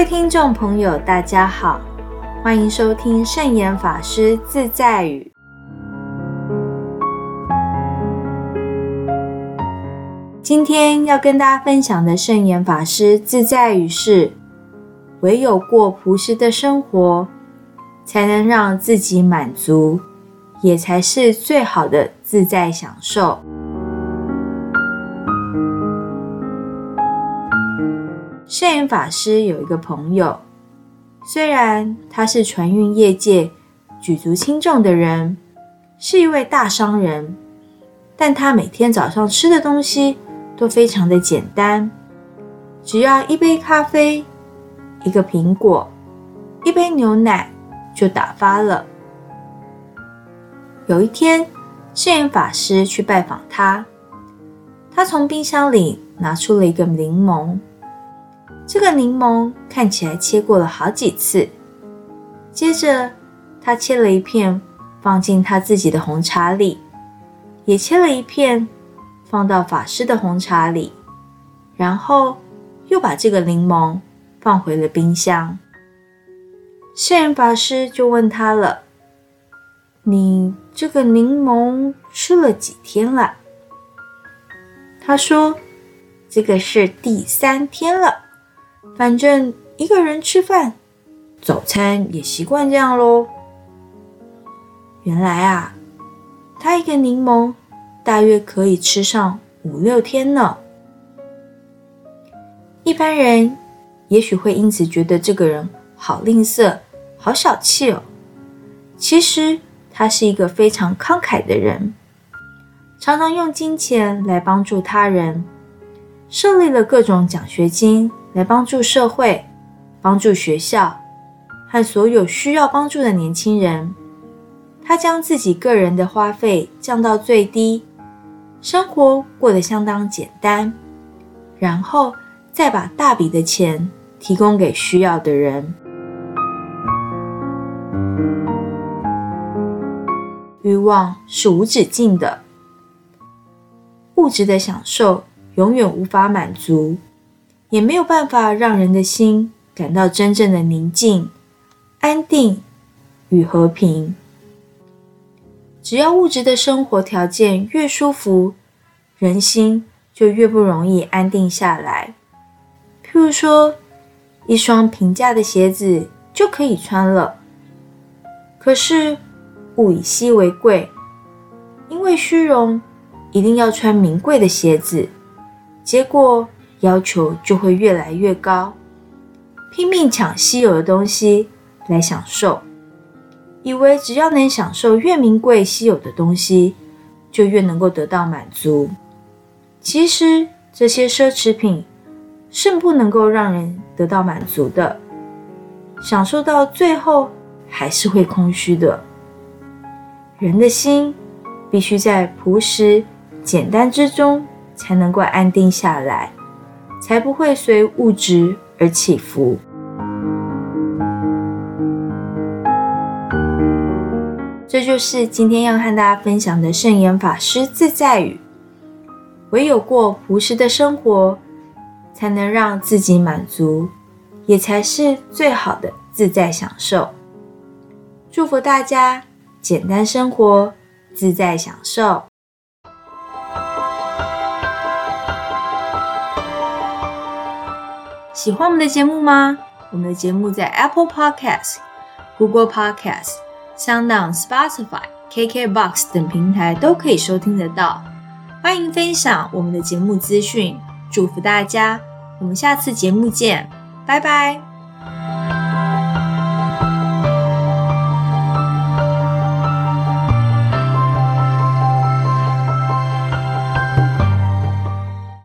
位听众朋友，大家好，欢迎收听圣严法师自在语。今天要跟大家分享的圣严法师自在语是：唯有过朴实的生活，才能让自己满足，也才是最好的自在享受。圣严法师有一个朋友，虽然他是船运业界举足轻重的人，是一位大商人，但他每天早上吃的东西都非常的简单，只要一杯咖啡、一个苹果、一杯牛奶就打发了。有一天，圣严法师去拜访他，他从冰箱里拿出了一个柠檬。这个柠檬看起来切过了好几次。接着，他切了一片放进他自己的红茶里，也切了一片放到法师的红茶里，然后又把这个柠檬放回了冰箱。圣人法师就问他了：“你这个柠檬吃了几天了？”他说：“这个是第三天了。”反正一个人吃饭，早餐也习惯这样喽。原来啊，他一个柠檬大约可以吃上五六天呢。一般人也许会因此觉得这个人好吝啬、好小气哦。其实他是一个非常慷慨的人，常常用金钱来帮助他人，设立了各种奖学金。来帮助社会，帮助学校和所有需要帮助的年轻人。他将自己个人的花费降到最低，生活过得相当简单，然后再把大笔的钱提供给需要的人。欲望是无止境的，物质的享受永远无法满足。也没有办法让人的心感到真正的宁静、安定与和平。只要物质的生活条件越舒服，人心就越不容易安定下来。譬如说，一双平价的鞋子就可以穿了，可是物以稀为贵，因为虚荣，一定要穿名贵的鞋子，结果。要求就会越来越高，拼命抢稀有的东西来享受，以为只要能享受越名贵稀有的东西，就越能够得到满足。其实这些奢侈品是不能够让人得到满足的，享受到最后还是会空虚的。人的心必须在朴实简单之中才能够安定下来。才不会随物质而起伏。这就是今天要和大家分享的圣严法师自在语：唯有过朴实的生活，才能让自己满足，也才是最好的自在享受。祝福大家简单生活，自在享受。喜欢我们的节目吗？我们的节目在 Apple Podcast、Google Podcast、SoundOn、Spotify、KKBox 等平台都可以收听得到。欢迎分享我们的节目资讯，祝福大家！我们下次节目见，拜拜。